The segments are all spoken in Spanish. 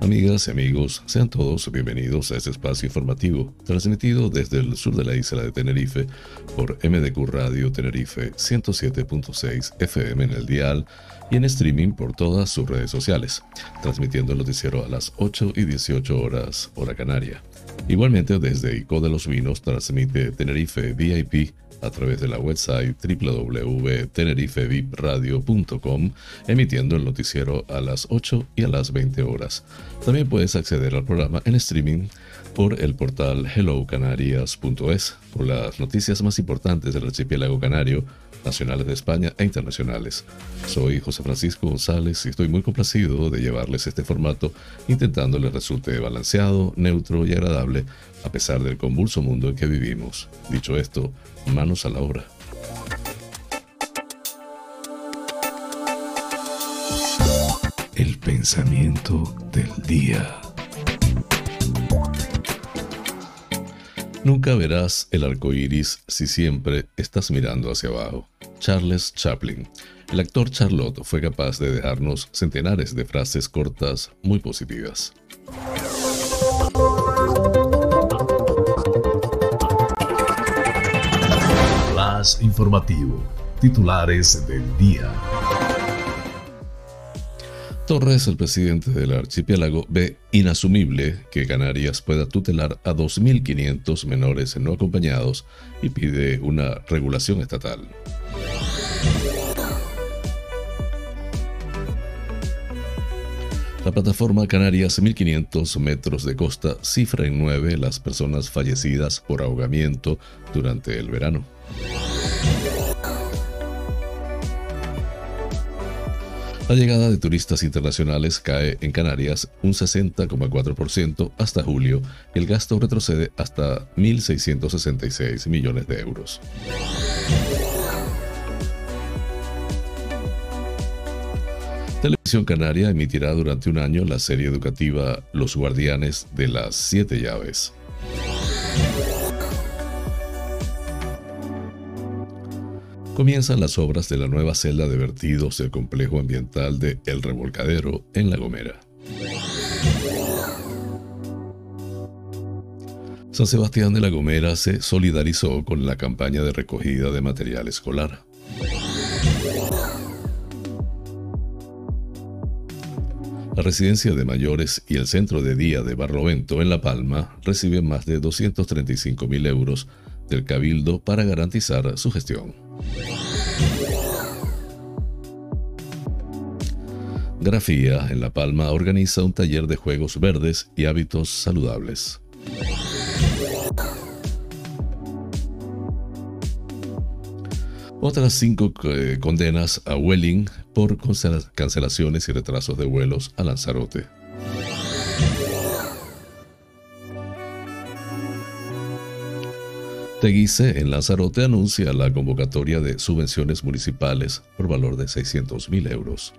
Amigas y amigos, sean todos bienvenidos a este espacio informativo, transmitido desde el sur de la isla de Tenerife por MDQ Radio Tenerife 107.6 FM en el dial y en streaming por todas sus redes sociales, transmitiendo el noticiero a las 8 y 18 horas hora canaria. Igualmente desde ICO de los Vinos transmite Tenerife VIP a través de la website www.tenerifevipradio.com, emitiendo el noticiero a las 8 y a las 20 horas. También puedes acceder al programa en streaming por el portal hellocanarias.es, por las noticias más importantes del archipiélago canario, nacionales de España e internacionales. Soy José Francisco González y estoy muy complacido de llevarles este formato, intentando les resulte balanceado, neutro y agradable a pesar del convulso mundo en que vivimos. Dicho esto, manos a la obra. El pensamiento del día. Nunca verás el arco iris si siempre estás mirando hacia abajo. Charles Chaplin. El actor Charlotte fue capaz de dejarnos centenares de frases cortas muy positivas. Informativo. Titulares del día. Torres, el presidente del archipiélago, ve inasumible que Canarias pueda tutelar a 2.500 menores no acompañados y pide una regulación estatal. La plataforma Canarias 1500 metros de costa cifra en nueve las personas fallecidas por ahogamiento durante el verano. La llegada de turistas internacionales cae en Canarias un 60,4% hasta julio y el gasto retrocede hasta 1.666 millones de euros. Televisión Canaria emitirá durante un año la serie educativa Los Guardianes de las Siete Llaves. Comienzan las obras de la nueva celda de vertidos del complejo ambiental de El Revolcadero en La Gomera. San Sebastián de La Gomera se solidarizó con la campaña de recogida de material escolar. La residencia de mayores y el centro de día de Barlovento en La Palma reciben más de 235 mil euros del Cabildo para garantizar su gestión. Grafía en La Palma organiza un taller de juegos verdes y hábitos saludables. Otras cinco eh, condenas a Welling por cancelaciones y retrasos de vuelos a Lanzarote. Teguise en Lanzarote anuncia la convocatoria de subvenciones municipales por valor de 600 mil euros.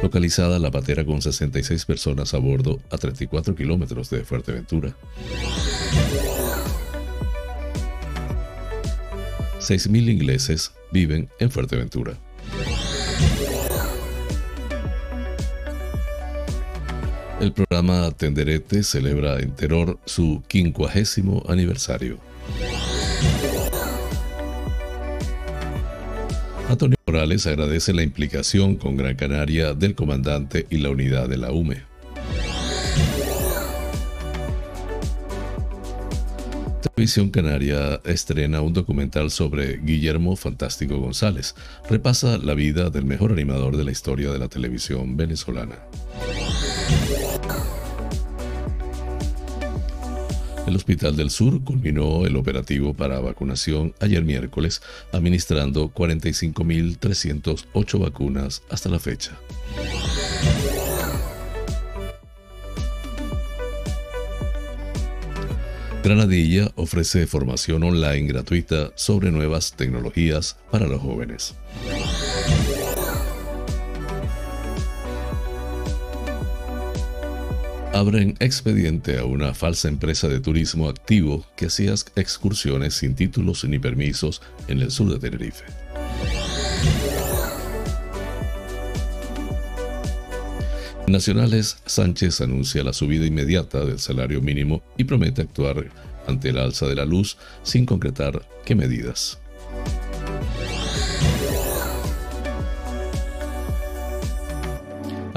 Localizada la patera con 66 personas a bordo a 34 kilómetros de Fuerteventura. 6.000 ingleses viven en Fuerteventura. El programa Tenderete celebra en Terror su quincuagésimo aniversario. Antonio Morales agradece la implicación con Gran Canaria del comandante y la unidad de la UME. Televisión Canaria estrena un documental sobre Guillermo Fantástico González. Repasa la vida del mejor animador de la historia de la televisión venezolana. El Hospital del Sur culminó el operativo para vacunación ayer miércoles, administrando 45.308 vacunas hasta la fecha. Granadilla ofrece formación online gratuita sobre nuevas tecnologías para los jóvenes. Abren expediente a una falsa empresa de turismo activo que hacía excursiones sin títulos ni permisos en el sur de Tenerife. Nacionales, Sánchez anuncia la subida inmediata del salario mínimo y promete actuar ante el alza de la luz sin concretar qué medidas.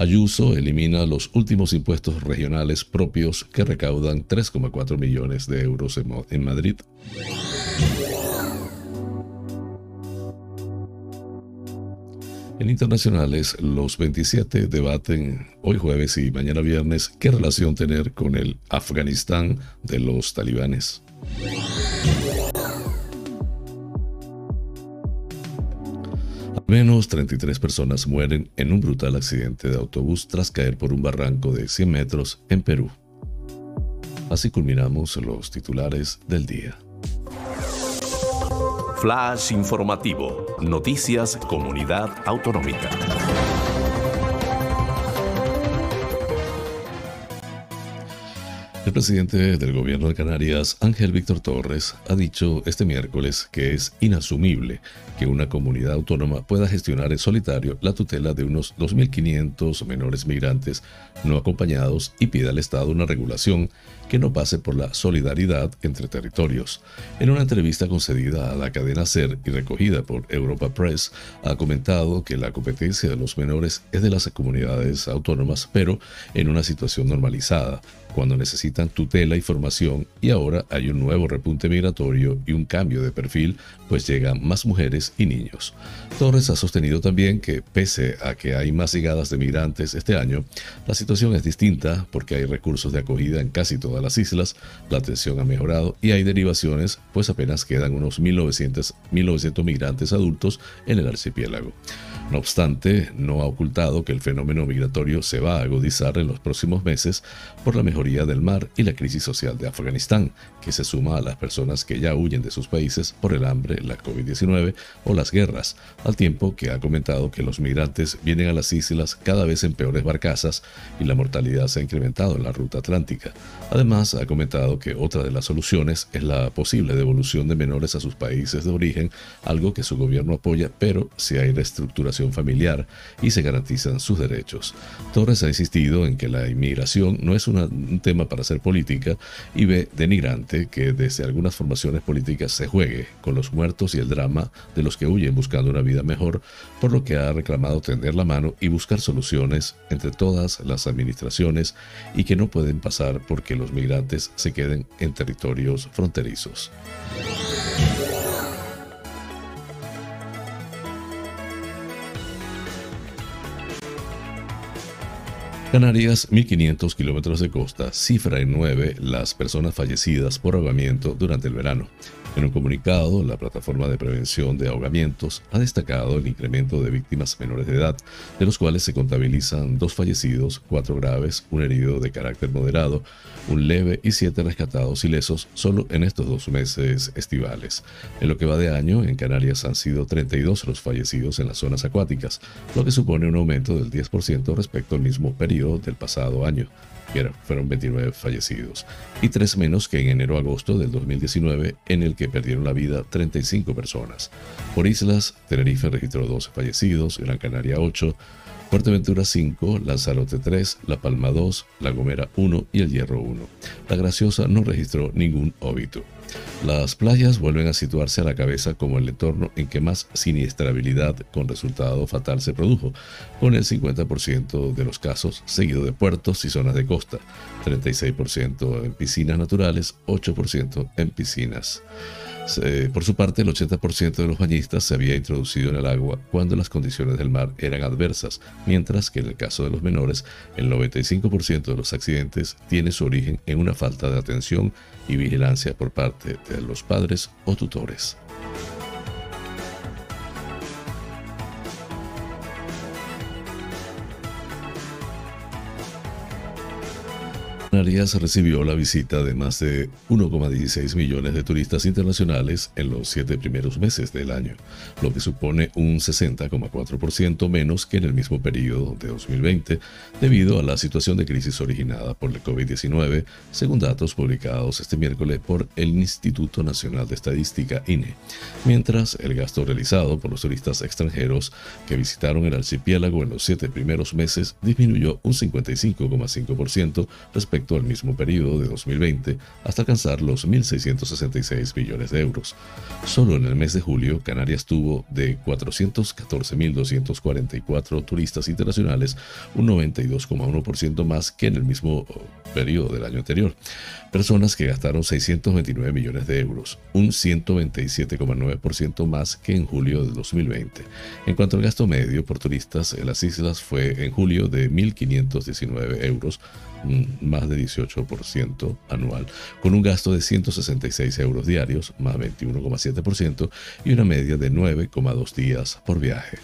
Ayuso elimina los últimos impuestos regionales propios que recaudan 3,4 millones de euros en Madrid. En internacionales, los 27 debaten hoy jueves y mañana viernes qué relación tener con el Afganistán de los talibanes. Menos 33 personas mueren en un brutal accidente de autobús tras caer por un barranco de 100 metros en Perú. Así culminamos los titulares del día. Flash informativo. Noticias Comunidad Autonómica. El presidente del gobierno de Canarias, Ángel Víctor Torres, ha dicho este miércoles que es inasumible que una comunidad autónoma pueda gestionar en solitario la tutela de unos 2.500 menores migrantes no acompañados y pida al Estado una regulación que no pase por la solidaridad entre territorios. En una entrevista concedida a la cadena SER y recogida por Europa Press, ha comentado que la competencia de los menores es de las comunidades autónomas, pero en una situación normalizada, cuando necesitan tutela y formación y ahora hay un nuevo repunte migratorio y un cambio de perfil, pues llegan más mujeres y niños. Torres ha sostenido también que pese a que hay más llegadas de migrantes este año, la situación es distinta porque hay recursos de acogida en casi todas las islas, la atención ha mejorado y hay derivaciones, pues apenas quedan unos 1.900, 1900 migrantes adultos en el archipiélago. No obstante, no ha ocultado que el fenómeno migratorio se va a agudizar en los próximos meses por la mejoría del mar y la crisis social de Afganistán, que se suma a las personas que ya huyen de sus países por el hambre, la COVID-19 o las guerras, al tiempo que ha comentado que los migrantes vienen a las islas cada vez en peores barcazas y la mortalidad se ha incrementado en la ruta atlántica. Además, ha comentado que otra de las soluciones es la posible devolución de menores a sus países de origen, algo que su gobierno apoya, pero si hay reestructuración familiar y se garantizan sus derechos. Torres ha insistido en que la inmigración no es un tema para hacer política y ve denigrante que desde algunas formaciones políticas se juegue con los muertos y el drama de los que huyen buscando una vida mejor, por lo que ha reclamado tender la mano y buscar soluciones entre todas las administraciones y que no pueden pasar porque los migrantes se queden en territorios fronterizos. Canarias, 1.500 kilómetros de costa, cifra en 9 las personas fallecidas por ahogamiento durante el verano. En un comunicado, la Plataforma de Prevención de Ahogamientos ha destacado el incremento de víctimas menores de edad, de los cuales se contabilizan dos fallecidos, cuatro graves, un herido de carácter moderado, un leve y siete rescatados ilesos solo en estos dos meses estivales. En lo que va de año, en Canarias han sido 32 los fallecidos en las zonas acuáticas, lo que supone un aumento del 10% respecto al mismo periodo del pasado año fueron 29 fallecidos, y tres menos que en enero-agosto del 2019, en el que perdieron la vida 35 personas. Por islas, Tenerife registró 12 fallecidos, Gran Canaria 8, Fuerteventura 5, Lanzarote 3, La Palma 2, La Gomera 1 y El Hierro 1. La Graciosa no registró ningún óbito. Las playas vuelven a situarse a la cabeza como el entorno en que más siniestrabilidad con resultado fatal se produjo, con el 50% de los casos seguido de puertos y zonas de costa, 36% en piscinas naturales, 8% en piscinas. Por su parte, el 80% de los bañistas se había introducido en el agua cuando las condiciones del mar eran adversas, mientras que en el caso de los menores, el 95% de los accidentes tiene su origen en una falta de atención y vigilancia por parte de los padres o tutores. Canarias recibió la visita de más de 1,16 millones de turistas internacionales en los siete primeros meses del año, lo que supone un 60,4% menos que en el mismo periodo de 2020, debido a la situación de crisis originada por el COVID-19, según datos publicados este miércoles por el Instituto Nacional de Estadística INE, mientras el gasto realizado por los turistas extranjeros que visitaron el archipiélago en los siete primeros meses disminuyó un 55,5% respecto al mismo periodo de 2020 hasta alcanzar los 1.666 millones de euros. Solo en el mes de julio, Canarias tuvo de 414.244 turistas internacionales, un 92,1% más que en el mismo oh, periodo del año anterior. Personas que gastaron 629 millones de euros, un 127,9% más que en julio de 2020. En cuanto al gasto medio por turistas en las islas fue en julio de 1.519 euros, más de 18% anual, con un gasto de 166 euros diarios, más 21,7%, y una media de 9,2 días por viaje.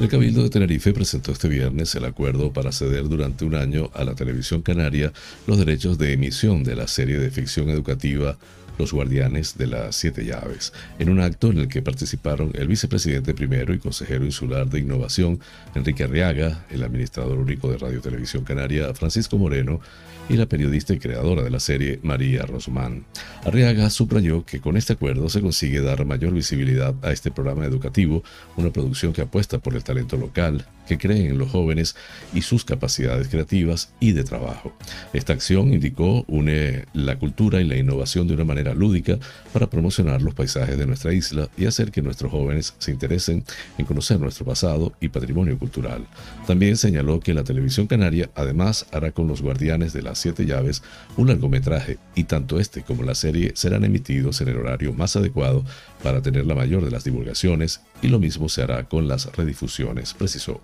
El Cabildo de Tenerife presentó este viernes el acuerdo para ceder durante un año a la televisión canaria los derechos de emisión de la serie de ficción educativa los guardianes de las siete llaves, en un acto en el que participaron el vicepresidente primero y consejero insular de innovación, Enrique Arriaga, el administrador único de Radio Televisión Canaria, Francisco Moreno, y la periodista y creadora de la serie, María Rosman. Arriaga subrayó que con este acuerdo se consigue dar mayor visibilidad a este programa educativo, una producción que apuesta por el talento local, que cree en los jóvenes y sus capacidades creativas y de trabajo. Esta acción, indicó, une la cultura y la innovación de una manera lúdica para promocionar los paisajes de nuestra isla y hacer que nuestros jóvenes se interesen en conocer nuestro pasado y patrimonio cultural. También señaló que la televisión canaria además hará con los guardianes de las siete llaves un largometraje y tanto este como la serie serán emitidos en el horario más adecuado para tener la mayor de las divulgaciones y lo mismo se hará con las redifusiones, precisó.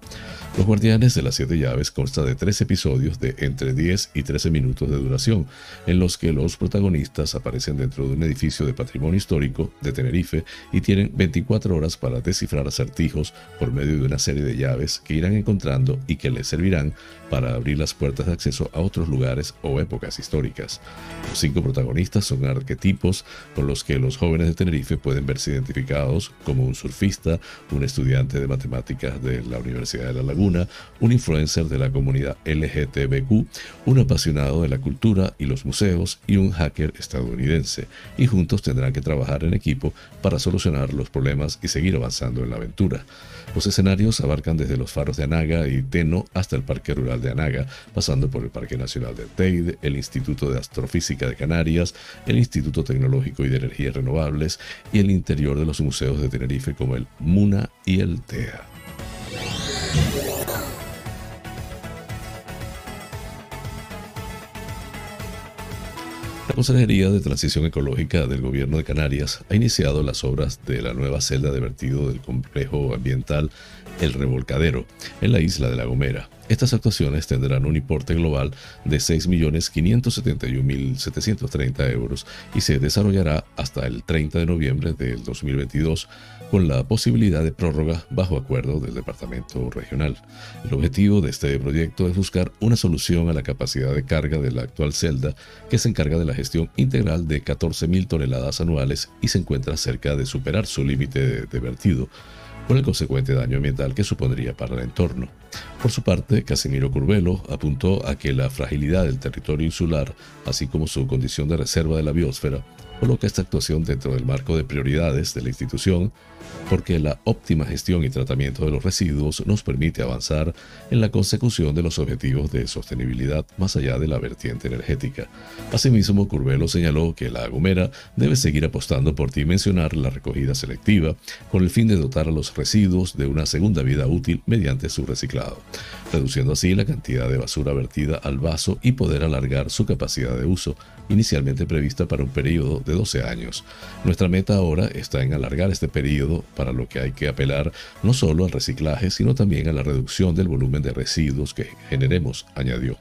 Los Guardianes de las Siete Llaves consta de tres episodios de entre 10 y 13 minutos de duración, en los que los protagonistas aparecen dentro de un edificio de patrimonio histórico de Tenerife y tienen 24 horas para descifrar acertijos por medio de una serie de llaves que irán encontrando y que les servirán para abrir las puertas de acceso a otros lugares o épocas históricas. Los cinco protagonistas son arquetipos con los que los jóvenes de Tenerife pueden verse identificados como un surfista, un estudiante de matemáticas de la Universidad de La Laguna, un influencer de la comunidad LGTBQ, un apasionado de la cultura y los museos y un hacker estadounidense, y juntos tendrán que trabajar en equipo para solucionar los problemas y seguir avanzando en la aventura. Los escenarios abarcan desde los faros de Anaga y Teno hasta el Parque Rural de Anaga, pasando por el Parque Nacional del Teide, el Instituto de Astrofísica de Canarias, el Instituto Tecnológico y de Energías Renovables y el interior de los museos de Tenerife como el MUNA y el TEA. La Consejería de Transición Ecológica del Gobierno de Canarias ha iniciado las obras de la nueva celda de vertido del complejo ambiental El Revolcadero en la isla de La Gomera. Estas actuaciones tendrán un importe global de 6.571.730 euros y se desarrollará hasta el 30 de noviembre del 2022 con la posibilidad de prórroga bajo acuerdo del Departamento Regional. El objetivo de este proyecto es buscar una solución a la capacidad de carga de la actual celda que se encarga de la gestión integral de 14.000 toneladas anuales y se encuentra cerca de superar su límite de vertido con el consecuente daño ambiental que supondría para el entorno. Por su parte, Casimiro Curvelo apuntó a que la fragilidad del territorio insular, así como su condición de reserva de la biosfera, coloca esta actuación dentro del marco de prioridades de la institución porque la óptima gestión y tratamiento de los residuos nos permite avanzar en la consecución de los objetivos de sostenibilidad más allá de la vertiente energética. Asimismo, Curvelo señaló que la Gomera debe seguir apostando por dimensionar la recogida selectiva con el fin de dotar a los residuos de una segunda vida útil mediante su reciclado, reduciendo así la cantidad de basura vertida al vaso y poder alargar su capacidad de uso, inicialmente prevista para un periodo de 12 años. Nuestra meta ahora está en alargar este periodo, para lo que hay que apelar no solo al reciclaje, sino también a la reducción del volumen de residuos que generemos, añadió.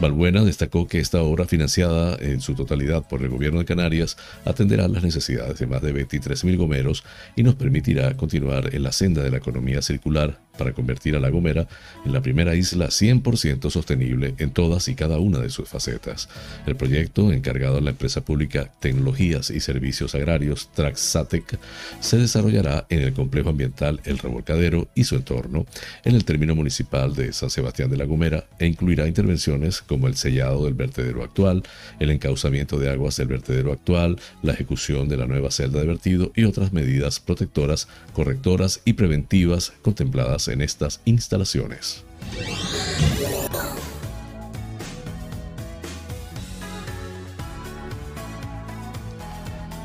Balbuena destacó que esta obra, financiada en su totalidad por el gobierno de Canarias, atenderá las necesidades de más de 23.000 gomeros y nos permitirá continuar en la senda de la economía circular para convertir a La Gomera en la primera isla 100% sostenible en todas y cada una de sus facetas. El proyecto, encargado a la empresa pública Tecnologías y Servicios Agrarios Traxatec, se desarrollará en el complejo ambiental El Revolcadero y su entorno, en el término municipal de San Sebastián de La Gomera, e incluirá intervenciones como el sellado del vertedero actual, el encauzamiento de aguas del vertedero actual, la ejecución de la nueva celda de vertido y otras medidas protectoras, correctoras y preventivas contempladas en estas instalaciones.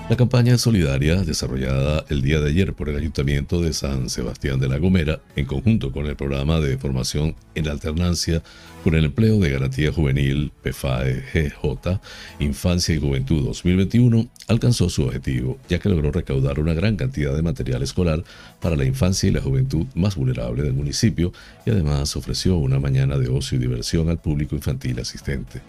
La campaña solidaria desarrollada el día de ayer por el Ayuntamiento de San Sebastián de la Gomera, en conjunto con el programa de formación en alternancia con el empleo de garantía juvenil PFAE GJ Infancia y Juventud 2021, alcanzó su objetivo, ya que logró recaudar una gran cantidad de material escolar para la infancia y la juventud más vulnerable del municipio y además ofreció una mañana de ocio y diversión al público infantil asistente.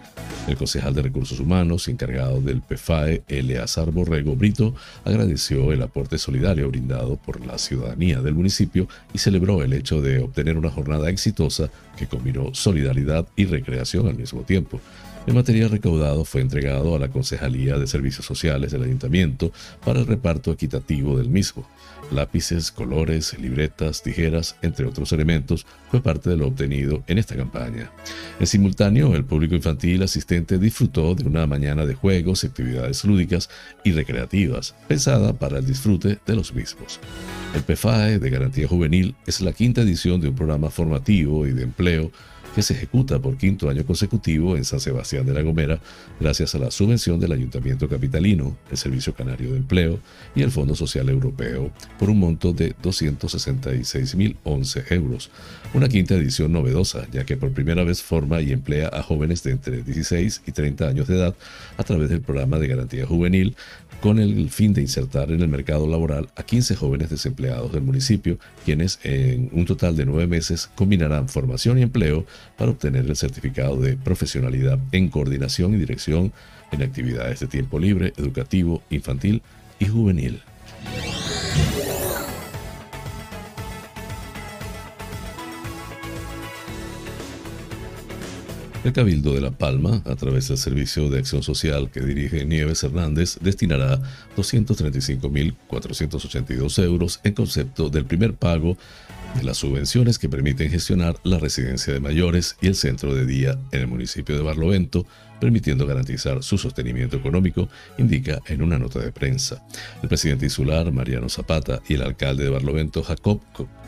El concejal de Recursos Humanos, encargado del PFAE, Eleazar Borrego Brito, agradeció el aporte solidario brindado por la ciudadanía del municipio y celebró el hecho de obtener una jornada exitosa que combinó solidaridad y recreación al mismo tiempo. El material recaudado fue entregado a la Concejalía de Servicios Sociales del Ayuntamiento para el reparto equitativo del mismo. Lápices, colores, libretas, tijeras, entre otros elementos, fue parte de lo obtenido en esta campaña. En simultáneo, el público infantil asistente disfrutó de una mañana de juegos, actividades lúdicas y recreativas, pensada para el disfrute de los mismos. El PFAE de Garantía Juvenil es la quinta edición de un programa formativo y de empleo que se ejecuta por quinto año consecutivo en San Sebastián de la Gomera gracias a la subvención del Ayuntamiento Capitalino, el Servicio Canario de Empleo y el Fondo Social Europeo por un monto de 266.011 euros. Una quinta edición novedosa, ya que por primera vez forma y emplea a jóvenes de entre 16 y 30 años de edad a través del programa de garantía juvenil con el fin de insertar en el mercado laboral a 15 jóvenes desempleados del municipio, quienes en un total de nueve meses combinarán formación y empleo para obtener el certificado de profesionalidad en coordinación y dirección en actividades de tiempo libre, educativo, infantil y juvenil. El Cabildo de La Palma, a través del Servicio de Acción Social que dirige Nieves Hernández, destinará 235.482 euros en concepto del primer pago de las subvenciones que permiten gestionar la residencia de mayores y el centro de día en el municipio de Barlovento, permitiendo garantizar su sostenimiento económico, indica en una nota de prensa. El presidente insular, Mariano Zapata, y el alcalde de Barlovento, Jacob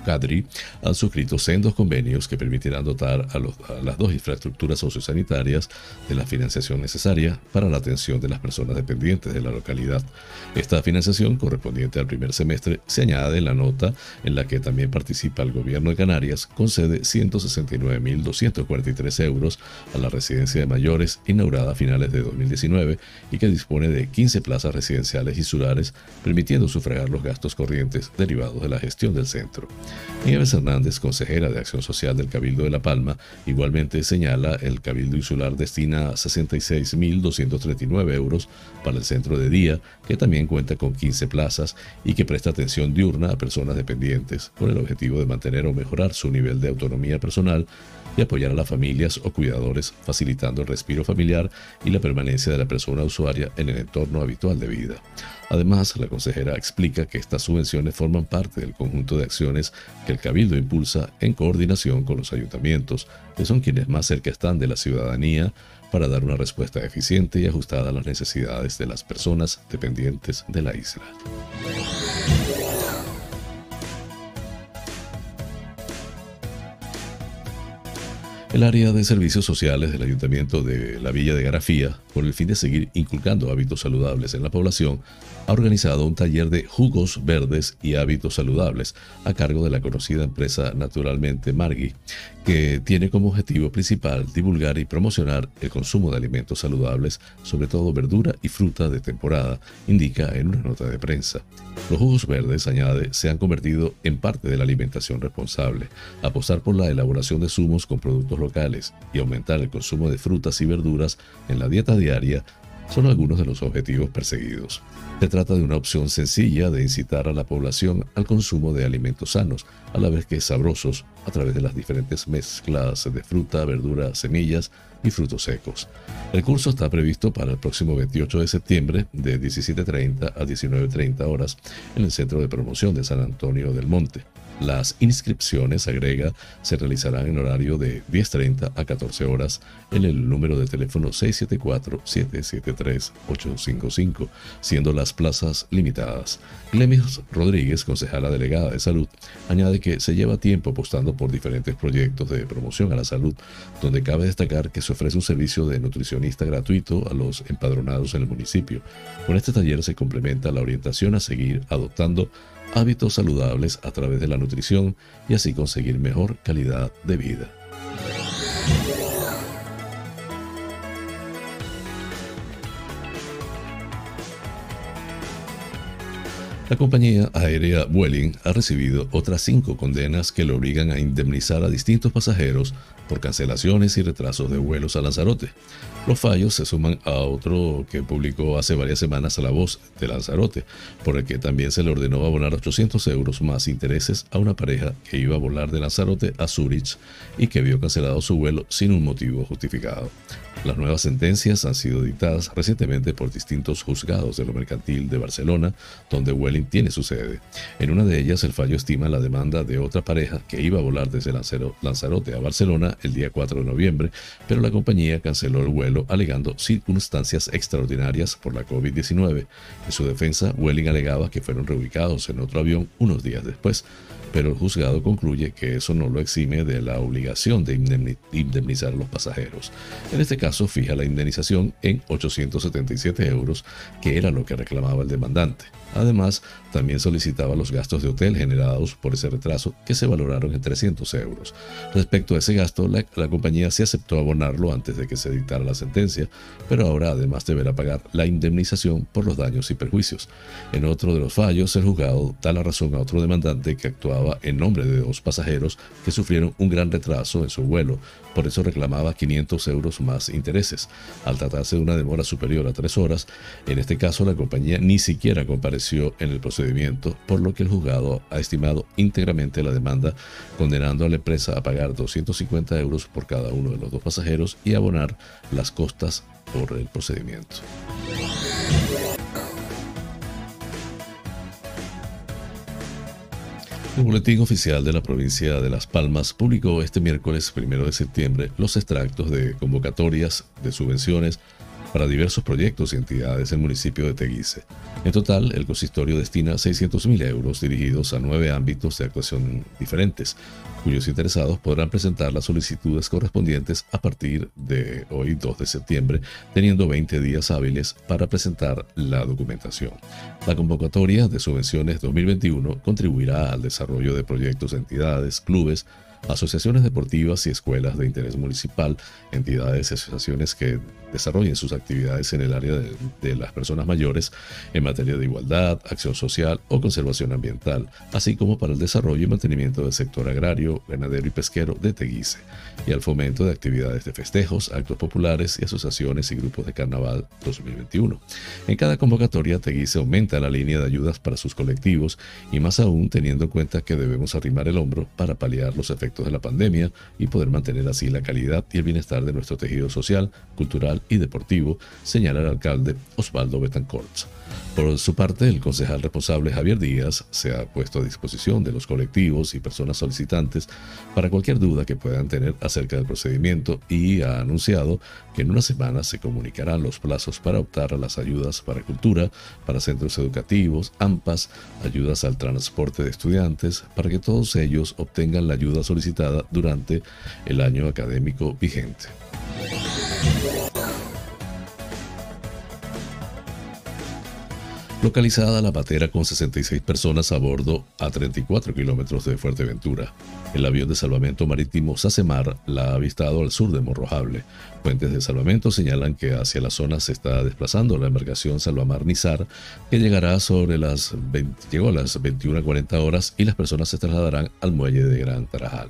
Cadri han suscrito sendos convenios que permitirán dotar a, las dos infraestructuras sociosanitarias de la financiación necesaria para la atención de las personas dependientes de la localidad. Esta financiación, correspondiente al primer semestre, se añade la nota en la que también participa el gobierno de Canarias, concede 169.243 euros a la residencia de mayores inaugurada a finales de 2019 y que dispone de 15 plazas residenciales insulares, permitiendo sufragar los gastos corrientes derivados de la gestión del centro. Nieves Hernández, consejera de Acción Social del Cabildo de La Palma, igualmente señala el Cabildo Insular destina 66.239 euros para el centro de día, que también cuenta con 15 plazas y que presta atención diurna a personas dependientes, con el objetivo de mantener o mejorar su nivel de autonomía personal y apoyar a las familias o cuidadores, facilitando el respiro familiar y la permanencia de la persona usuaria en el entorno habitual de vida. Además, la consejera explica que estas subvenciones forman parte del conjunto de acciones que el Cabildo impulsa en coordinación con los ayuntamientos, que son quienes más cerca están de la ciudadanía, para dar una respuesta eficiente y ajustada a las necesidades de las personas dependientes de la isla. El área de servicios sociales del Ayuntamiento de la Villa de Garafía, por el fin de seguir inculcando hábitos saludables en la población, ha organizado un taller de jugos verdes y hábitos saludables a cargo de la conocida empresa Naturalmente Margui, que tiene como objetivo principal divulgar y promocionar el consumo de alimentos saludables, sobre todo verdura y fruta de temporada, indica en una nota de prensa. Los jugos verdes, añade, se han convertido en parte de la alimentación responsable, apostar por la elaboración de zumos con productos locales y aumentar el consumo de frutas y verduras en la dieta diaria son algunos de los objetivos perseguidos. Se trata de una opción sencilla de incitar a la población al consumo de alimentos sanos, a la vez que sabrosos, a través de las diferentes mezclas de fruta, verdura, semillas y frutos secos. El curso está previsto para el próximo 28 de septiembre de 17.30 a 19.30 horas en el Centro de Promoción de San Antonio del Monte. Las inscripciones, agrega, se realizarán en horario de 10.30 a 14 horas en el número de teléfono 674-773-855, siendo las plazas limitadas. Clemis Rodríguez, concejala delegada de salud, añade que se lleva tiempo apostando por diferentes proyectos de promoción a la salud, donde cabe destacar que se ofrece un servicio de nutricionista gratuito a los empadronados en el municipio. Con este taller se complementa la orientación a seguir adoptando hábitos saludables a través de la nutrición y así conseguir mejor calidad de vida. La compañía aérea Vueling ha recibido otras cinco condenas que le obligan a indemnizar a distintos pasajeros por cancelaciones y retrasos de vuelos a Lanzarote. Los fallos se suman a otro que publicó hace varias semanas a la voz de Lanzarote, por el que también se le ordenó abonar 800 euros más intereses a una pareja que iba a volar de Lanzarote a Zurich y que vio cancelado su vuelo sin un motivo justificado. Las nuevas sentencias han sido dictadas recientemente por distintos juzgados de lo mercantil de Barcelona, donde Welling tiene su sede. En una de ellas, el fallo estima la demanda de otra pareja que iba a volar desde Lanzarote a Barcelona el día 4 de noviembre, pero la compañía canceló el vuelo alegando circunstancias extraordinarias por la COVID-19. En su defensa, Welling alegaba que fueron reubicados en otro avión unos días después pero el juzgado concluye que eso no lo exime de la obligación de indemnizar a los pasajeros. En este caso, fija la indemnización en 877 euros, que era lo que reclamaba el demandante. Además, también solicitaba los gastos de hotel generados por ese retraso, que se valoraron en 300 euros. Respecto a ese gasto, la, compañía sí aceptó abonarlo antes de que se dictara la sentencia, pero ahora además deberá pagar la indemnización por los daños y perjuicios. En otro de los fallos, el juzgado da la razón a otro demandante que actuaba en nombre de dos pasajeros que sufrieron un gran retraso en su vuelo, por eso reclamaba 500 euros más intereses. Al tratarse de una demora superior a tres horas, en este caso la compañía ni siquiera compareció en el procedimiento, por lo que el juzgado ha estimado íntegramente la demanda, condenando a la empresa a pagar 250 euros por cada uno de los dos pasajeros y abonar las costas por el procedimiento. El Boletín Oficial de la Provincia de Las Palmas publicó este miércoles 1 de septiembre los extractos de convocatorias de subvenciones para diversos proyectos y entidades del municipio de Teguise. En total, el consistorio destina 600.000 euros dirigidos a nueve ámbitos de actuación diferentes, cuyos interesados podrán presentar las solicitudes correspondientes a partir de hoy 2 de septiembre, teniendo 20 días hábiles para presentar la documentación. La convocatoria de subvenciones 2021 contribuirá al desarrollo de proyectos de entidades, clubes, asociaciones deportivas y escuelas de interés municipal, entidades y asociaciones que desarrollen sus actividades en el área de, las personas mayores en materia de igualdad, acción social o conservación ambiental, así como para el desarrollo y mantenimiento del sector agrario, ganadero y pesquero de Teguise, y al fomento de actividades de festejos, actos populares y asociaciones y grupos de carnaval 2021. En cada convocatoria, Teguise aumenta la línea de ayudas para sus colectivos y más aún teniendo en cuenta que debemos arrimar el hombro para paliar los efectos de la pandemia y poder mantener así la calidad y el bienestar de nuestro tejido social, cultural y deportivo, señala el alcalde Osvaldo Betancourt. Por su parte, el concejal responsable Javier Díaz se ha puesto a disposición de los colectivos y personas solicitantes para cualquier duda que puedan tener acerca del procedimiento y ha anunciado que en una semana se comunicarán los plazos para optar a las ayudas para cultura, para centros educativos, AMPAS, ayudas al transporte de estudiantes, para que todos ellos obtengan la ayuda solicitada durante el año académico vigente. Localizada la patera con 66 personas a bordo a 34 kilómetros de Fuerteventura. El avión de salvamento marítimo Sacemar la ha avistado al sur de Morrojable. Fuentes de salvamento señalan que hacia la zona se está desplazando la embarcación Salvamar Nizar, que llegará sobre las llegó a las 21.40 horas y las personas se trasladarán al muelle de Gran Tarajal.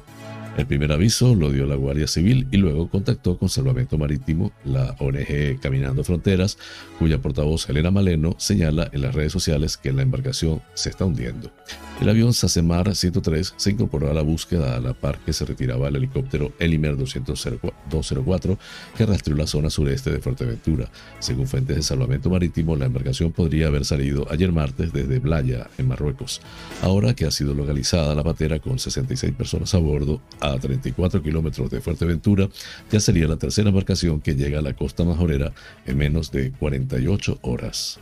El primer aviso lo dio la Guardia Civil y luego contactó con Salvamento Marítimo, la ONG Caminando Fronteras, cuya portavoz Elena Maleno señala en las redes sociales que la embarcación se está hundiendo. El avión Sasemar 103 se incorporó a la búsqueda a la par que se retiraba el helicóptero Elimer 204 que rastreó la zona sureste de Fuerteventura. Según fuentes de salvamento marítimo, la embarcación podría haber salido ayer martes desde Blaya, en Marruecos. Ahora que ha sido localizada la patera con 66 personas a bordo a 34 kilómetros de Fuerteventura, ya sería la tercera embarcación que llega a la costa majorera en menos de 48 horas.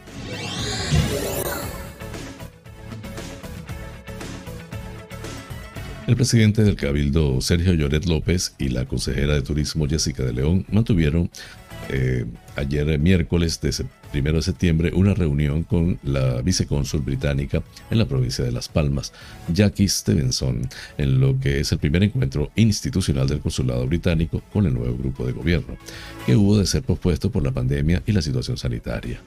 El presidente del Cabildo, Sergio Lloret López, y la consejera de Turismo, Jessica de León, mantuvieron eh, ayer miércoles de 1 de septiembre una reunión con la vicecónsul británica en la provincia de Las Palmas, Jackie Stevenson, en lo que es el primer encuentro institucional del consulado británico con el nuevo grupo de gobierno, que hubo de ser pospuesto por la pandemia y la situación sanitaria.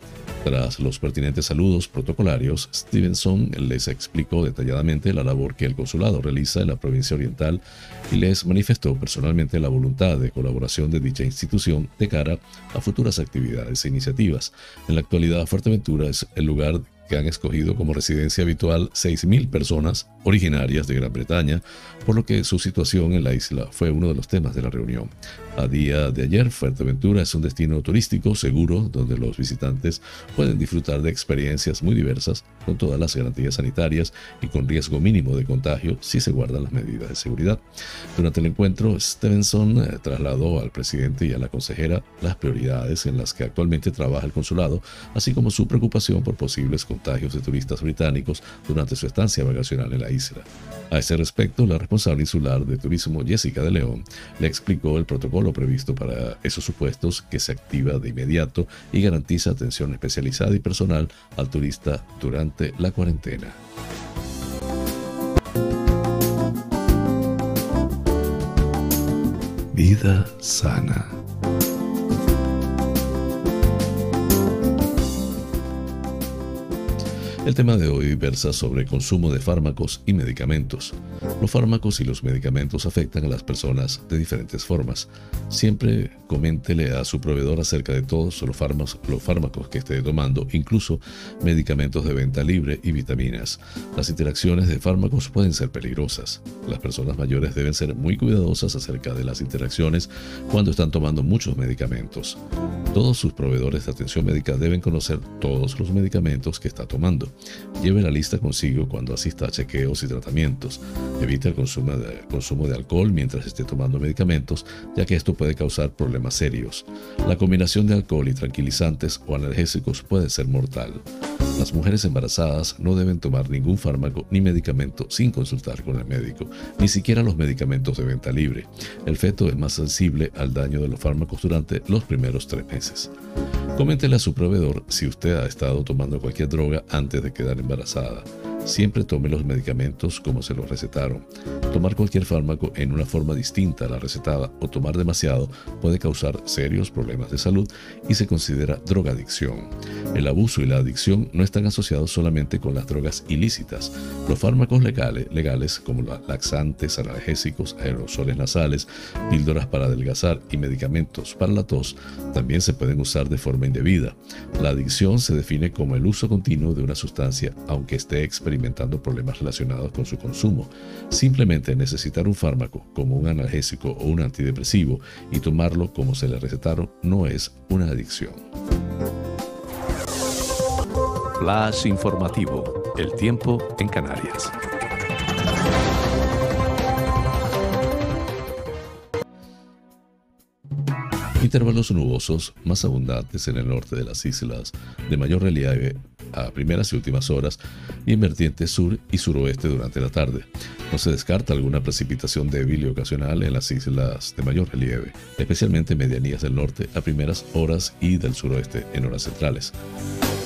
Tras los pertinentes saludos protocolarios, Stevenson les explicó detalladamente la labor que el consulado realiza en la provincia oriental y les manifestó personalmente la voluntad de colaboración de dicha institución de cara a futuras actividades e iniciativas. En la actualidad, Fuerteventura es el lugar que han escogido como residencia habitual 6.000 personas originarias de Gran Bretaña, por lo que su situación en la isla fue uno de los temas de la reunión. A día de ayer, Fuerteventura es un destino turístico seguro donde los visitantes pueden disfrutar de experiencias muy diversas con todas las garantías sanitarias y con riesgo mínimo de contagio si se guardan las medidas de seguridad. Durante el encuentro, Stevenson eh, trasladó al presidente y a la consejera las prioridades en las que actualmente trabaja el consulado, así como su preocupación por posibles contagios de turistas británicos durante su estancia vacacional en la isla. A ese respecto, la responsable insular de turismo, Jessica de León, le explicó el protocolo previsto para esos supuestos que se activa de inmediato y garantiza atención especializada y personal al turista durante la cuarentena. Vida sana. El tema de hoy versa sobre consumo de fármacos y medicamentos. Los fármacos y los medicamentos afectan a las personas de diferentes formas. Siempre coméntele a su proveedor acerca de todos los fármacos, los fármacos que esté tomando, incluso medicamentos de venta libre y vitaminas. Las interacciones de fármacos pueden ser peligrosas. Las personas mayores deben ser muy cuidadosas acerca de las interacciones cuando están tomando muchos medicamentos. Todos sus proveedores de atención médica deben conocer todos los medicamentos que está tomando. Lleve la lista consigo cuando asista a chequeos y tratamientos. Evite el consumo de, consumo de alcohol mientras esté tomando medicamentos, ya que esto puede causar problemas serios. La combinación de alcohol y tranquilizantes o analgésicos puede ser mortal. Las mujeres embarazadas no deben tomar ningún fármaco ni medicamento sin consultar con el médico, ni siquiera los medicamentos de venta libre. El feto es más sensible al daño de los fármacos durante los primeros tres meses. Coméntele a su proveedor si usted ha estado tomando cualquier droga antes quedar embarazada. Siempre tome los medicamentos como se los recetaron. Tomar cualquier fármaco en una forma distinta a la recetada o tomar demasiado puede causar serios problemas de salud y se considera drogadicción. El abuso y la adicción no están asociados solamente con las drogas ilícitas. Los fármacos legales, legales como laxantes, analgésicos, aerosoles nasales, píldoras para adelgazar y medicamentos para la tos también se pueden usar de forma indebida. La adicción se define como el uso continuo de una sustancia aunque esté experimentando experimentando problemas relacionados con su consumo. Simplemente necesitar un fármaco como un analgésico o un antidepresivo y tomarlo como se le recetaron no es una adicción. Flash informativo. El tiempo en Canarias. Intervalos nubosos más abundantes en el norte de las islas, de mayor relieve a primeras y últimas horas y en vertiente sur y suroeste durante la tarde. No se descarta alguna precipitación débil y ocasional en las islas de mayor relieve, especialmente en medianías del norte a primeras horas y del suroeste en horas centrales.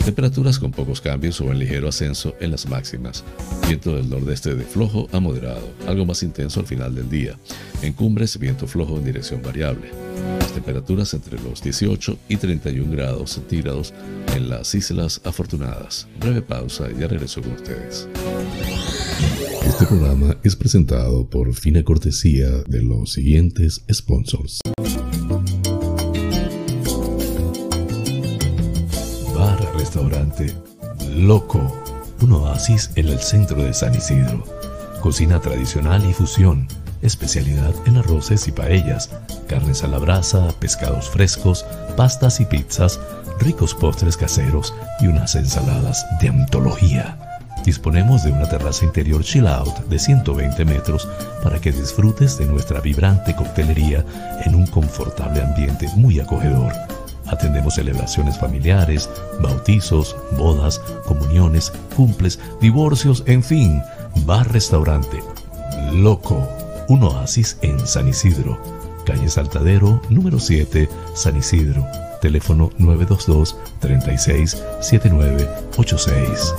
Temperaturas con pocos cambios o en ligero ascenso en las máximas. Viento del nordeste de flojo a moderado, algo más intenso al final del día. En cumbres, viento flojo en dirección variable. Las temperaturas entre los 18 y 31 grados centígrados en las Islas Afortunadas. Breve pausa y ya regreso con ustedes. Este programa es presentado por fina cortesía de los siguientes sponsors. Bar Restaurante Loco, un oasis en el centro de San Isidro. Cocina tradicional y fusión, especialidad en arroces y paellas, carnes a la brasa, pescados frescos, pastas y pizzas, ricos postres caseros y unas ensaladas de antología. Disponemos de una terraza interior chill out de 120 metros para que disfrutes de nuestra vibrante coctelería en un confortable ambiente muy acogedor. Atendemos celebraciones familiares, bautizos, bodas, comuniones, cumples, divorcios, en fin, bar-restaurante. Loco, un oasis en San Isidro. Calle Saltadero, número 7, San Isidro. Teléfono 922 36 7986.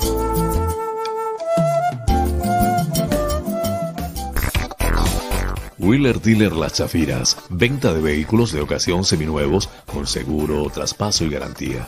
Wheeler Dealer Las Chafiras. Venta de vehículos de ocasión seminuevos con seguro, traspaso y garantía.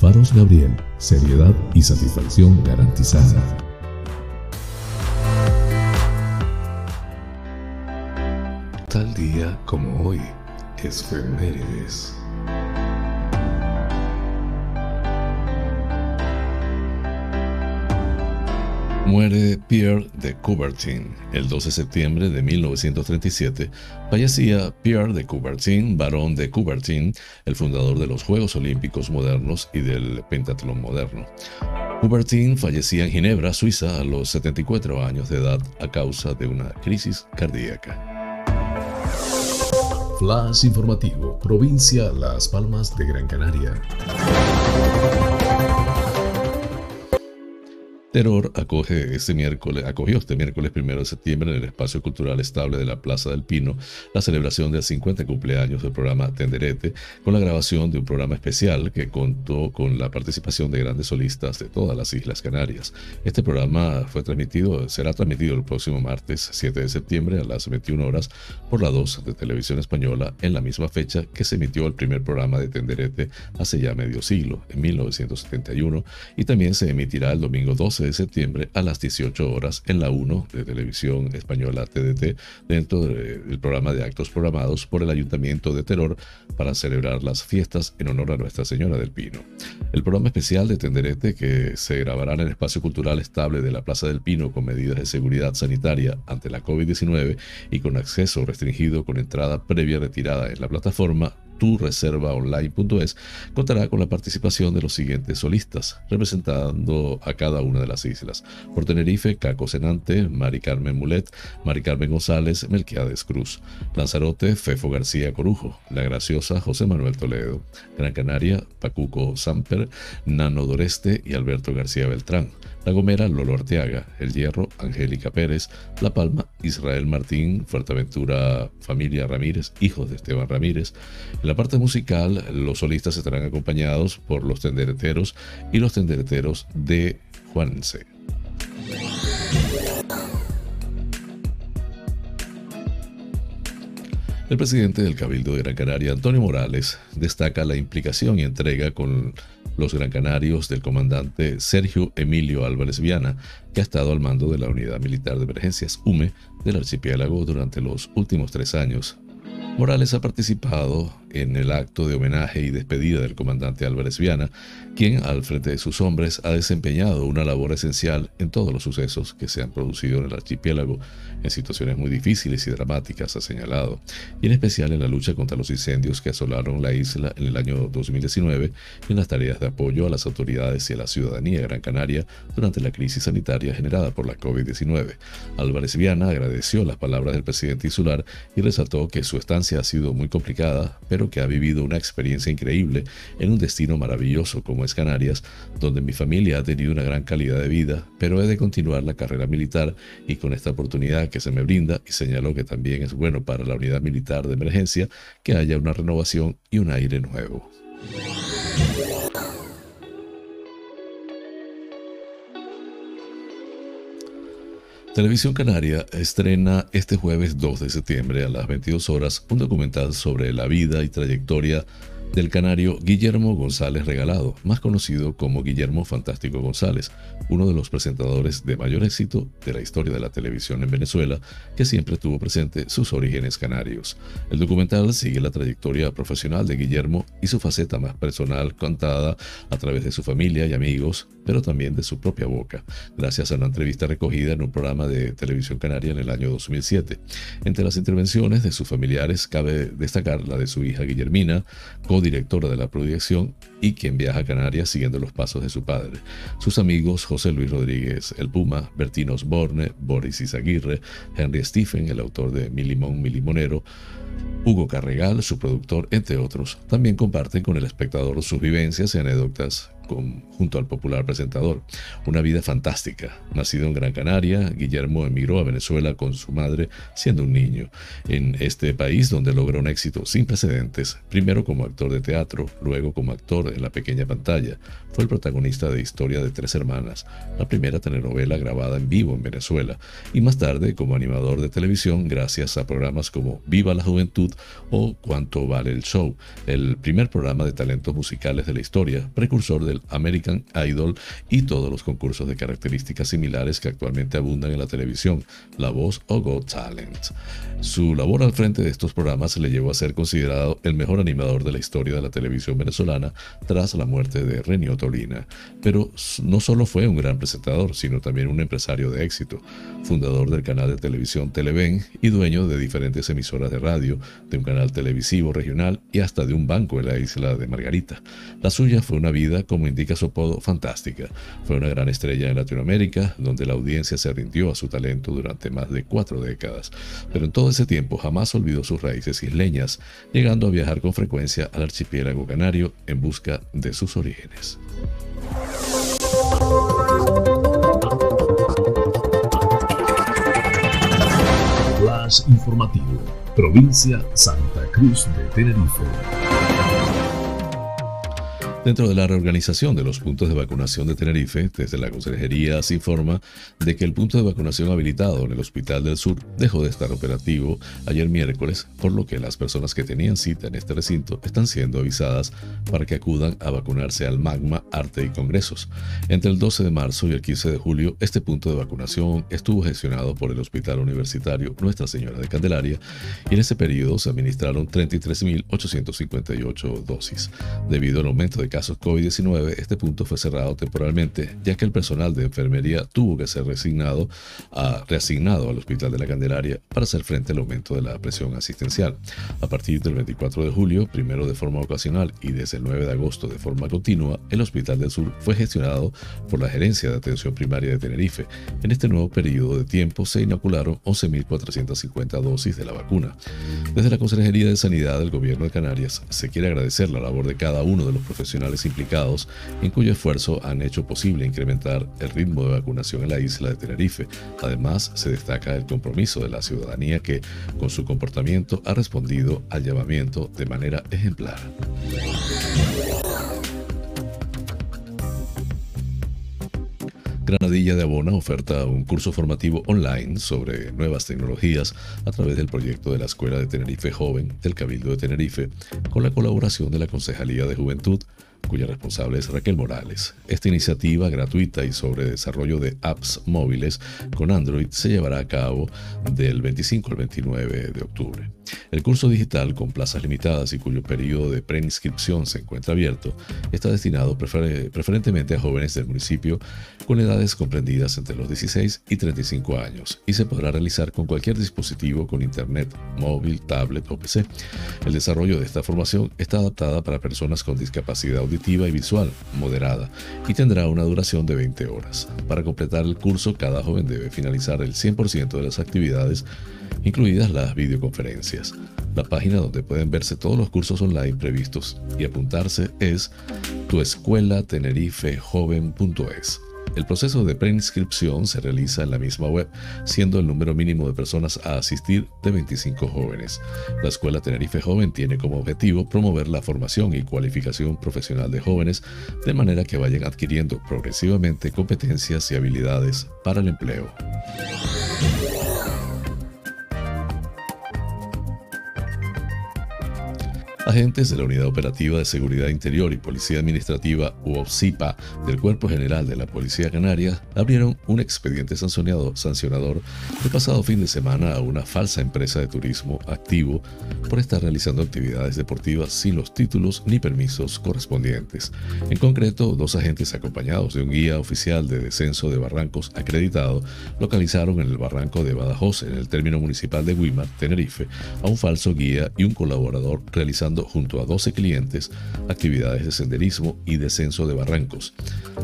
Faros Gabriel, seriedad y satisfacción garantizada. Tal día como hoy, efemérides. Muere Pierre de Coubertin el 12 de septiembre de 1937. Fallecía Pierre de Coubertin, barón de Coubertin, el fundador de los Juegos Olímpicos modernos y del pentatlón moderno. Coubertin fallecía en Ginebra, Suiza, a los 74 años de edad a causa de una crisis cardíaca. Flash informativo, provincia Las Palmas de Gran Canaria. Terror acoge este miércoles, acogió este miércoles 1 de septiembre en el Espacio Cultural Estable de la Plaza del Pino la celebración del 50 cumpleaños del programa Tenderete con la grabación de un programa especial que contó con la participación de grandes solistas de todas las Islas Canarias. Este programa fue transmitido, será transmitido el próximo martes 7 de septiembre a las 21 horas por la 2 de Televisión Española en la misma fecha que se emitió el primer programa de Tenderete hace ya medio siglo, en 1971, y también se emitirá el domingo 12 de septiembre a las 18 horas en la 1 de Televisión Española TDT dentro del programa de actos programados por el Ayuntamiento de Terror para celebrar las fiestas en honor a Nuestra Señora del Pino. El programa especial de Tenderete que se grabará en el espacio cultural estable de la Plaza del Pino con medidas de seguridad sanitaria ante la COVID-19 y con acceso restringido con entrada previa retirada en la plataforma tureservaonline.es contará con la participación de los siguientes solistas, representando a cada una de las islas. Por Tenerife, Caco Senante, Mari Carmen Mulet, Mari Carmen González, Melquiades Cruz. Lanzarote, Fefo García Corujo. La Graciosa, José Manuel Toledo. Gran Canaria, Pacuco Samper, Nano Doreste y Alberto García Beltrán. La Gomera, Lolo Arteaga, El Hierro, Angélica Pérez, La Palma, Israel Martín, Fuerteventura, Familia Ramírez, hijos de Esteban Ramírez. En la parte musical, los solistas estarán acompañados por los tendereteros y los tendereteros de Juanse. El presidente del Cabildo de Gran Canaria, Antonio Morales, destaca la implicación y entrega con los Gran Canarios del comandante Sergio Emilio Álvarez Viana, que ha estado al mando de la Unidad Militar de Emergencias UME del archipiélago durante los últimos tres años. Morales ha participado en el acto de homenaje y despedida del comandante Álvarez Viana, quien al frente de sus hombres ha desempeñado una labor esencial en todos los sucesos que se han producido en el archipiélago, en situaciones muy difíciles y dramáticas, ha señalado, y en especial en la lucha contra los incendios que asolaron la isla en el año 2019 y en las tareas de apoyo a las autoridades y a la ciudadanía de Gran Canaria durante la crisis sanitaria generada por la COVID-19. Álvarez Viana agradeció las palabras del presidente insular y resaltó que su estancia ha sido muy complicada, pero que ha vivido una experiencia increíble en un destino maravilloso como es Canarias, donde mi familia ha tenido una gran calidad de vida, pero he de continuar la carrera militar y con esta oportunidad que se me brinda, y señaló que también es bueno para la unidad militar de emergencia que haya una renovación y un aire nuevo. Televisión Canaria estrena este jueves 2 de septiembre a las 22 horas un documental sobre la vida y trayectoria del canario Guillermo González Regalado, más conocido como Guillermo Fantástico González, uno de los presentadores de mayor éxito de la historia de la televisión en Venezuela, que siempre tuvo presente sus orígenes canarios. El documental sigue la trayectoria profesional de Guillermo y su faceta más personal contada a través de su familia y amigos, pero también de su propia boca, gracias a una entrevista recogida en un programa de televisión canaria en el año 2007. Entre las intervenciones de sus familiares cabe destacar la de su hija Guillermina, directora de la proyección y quien viaja a Canarias siguiendo los pasos de su padre. Sus amigos José Luis Rodríguez, el Puma, Bertino Osborne, Boris Izaguirre, Henry Stephen, el autor de Milimón Milimonero, Hugo Carregal, su productor, entre otros, también comparten con el espectador sus vivencias y anécdotas junto al popular presentador. Una vida fantástica. Nacido en Gran Canaria, Guillermo emigró a Venezuela con su madre siendo un niño. En este país donde logró un éxito sin precedentes, primero como actor de teatro, luego como actor en la pequeña pantalla. Fue el protagonista de Historia de Tres Hermanas, la primera telenovela grabada en vivo en Venezuela, y más tarde como animador de televisión gracias a programas como Viva la Juventud o Cuánto vale el show, el primer programa de talentos musicales de la historia, precursor del American Idol y todos los concursos de características similares que actualmente abundan en la televisión, La Voz o Got Talent. Su labor al frente de estos programas le llevó a ser considerado el mejor animador de la historia de la televisión venezolana tras la muerte de Renio Tolina. Pero no solo fue un gran presentador, sino también un empresario de éxito, fundador del canal de televisión Televen y dueño de diferentes emisoras de radio, de un canal televisivo regional y hasta de un banco en la isla de Margarita. La suya fue una vida como indica su apodo, fantástica. Fue una gran estrella en Latinoamérica, donde la audiencia se rindió a su talento durante más de cuatro décadas. Pero en todo ese tiempo jamás olvidó sus raíces isleñas, llegando a viajar con frecuencia al archipiélago canario en busca de sus orígenes. Flash informativo, provincia Santa Cruz de Tenerife. Dentro de la reorganización de los puntos de vacunación de Tenerife, desde la Consejería se informa de que el punto de vacunación habilitado en el Hospital del Sur dejó de estar operativo ayer miércoles, por lo que las personas que tenían cita en este recinto están siendo avisadas para que acudan a vacunarse al Magma Arte y Congresos. Entre el 12 de marzo y el 15 de julio, este punto de vacunación estuvo gestionado por el Hospital Universitario Nuestra Señora de Candelaria y en ese periodo se administraron 33.858 dosis. Debido al aumento de casos COVID-19, este punto fue cerrado temporalmente, ya que el personal de enfermería tuvo que ser resignado a, reasignado al Hospital de la Candelaria para hacer frente al aumento de la presión asistencial. A partir del 24 de julio, primero de forma ocasional y desde el 9 de agosto de forma continua, el Hospital del Sur fue gestionado por la Gerencia de Atención Primaria de Tenerife. En este nuevo periodo de tiempo se inocularon 11.450 dosis de la vacuna. Desde la Consejería de Sanidad del Gobierno de Canarias se quiere agradecer la labor de cada uno de los profesionales implicados, en cuyo esfuerzo han hecho posible incrementar el ritmo de vacunación en la isla de Tenerife. Además, se destaca el compromiso de la ciudadanía que, con su comportamiento, ha respondido al llamamiento de manera ejemplar. Granadilla de Abona oferta un curso formativo online sobre nuevas tecnologías a través del proyecto de la Escuela de Tenerife Joven del Cabildo de Tenerife, con la colaboración de la Concejalía de Juventud, cuya responsable es Raquel Morales. Esta iniciativa gratuita y sobre desarrollo de apps móviles con Android se llevará a cabo del 25 al 29 de octubre. El curso digital con plazas limitadas y cuyo periodo de preinscripción se encuentra abierto está destinado preferentemente a jóvenes del municipio con edades comprendidas entre los 16 y 35 años y se podrá realizar con cualquier dispositivo con internet, móvil, tablet o PC. El desarrollo de esta formación está adaptada para personas con discapacidad auditiva y visual moderada y tendrá una duración de 20 horas. Para completar el curso, cada joven debe finalizar el 100% de las actividades incluidas las videoconferencias. La página donde pueden verse todos los cursos online previstos y apuntarse es tuescuelatenerifejoven.es. El proceso de preinscripción se realiza en la misma web, siendo el número mínimo de personas a asistir de 25 jóvenes. La Escuela Tenerife Joven tiene como objetivo promover la formación y cualificación profesional de jóvenes de manera que vayan adquiriendo progresivamente competencias y habilidades para el empleo. Agentes de la Unidad Operativa de Seguridad Interior y Policía Administrativa UOPSIPA del Cuerpo General de la Policía Canaria abrieron un expediente sancionador, el pasado fin de semana a una falsa empresa de turismo activo por estar realizando actividades deportivas sin los títulos ni permisos correspondientes. En concreto, dos agentes acompañados de un guía oficial de descenso de barrancos acreditado localizaron en el barranco de Badajoz, en el término municipal de Guimar, Tenerife, a un falso guía y un colaborador realizando junto a 12 clientes actividades de senderismo y descenso de barrancos.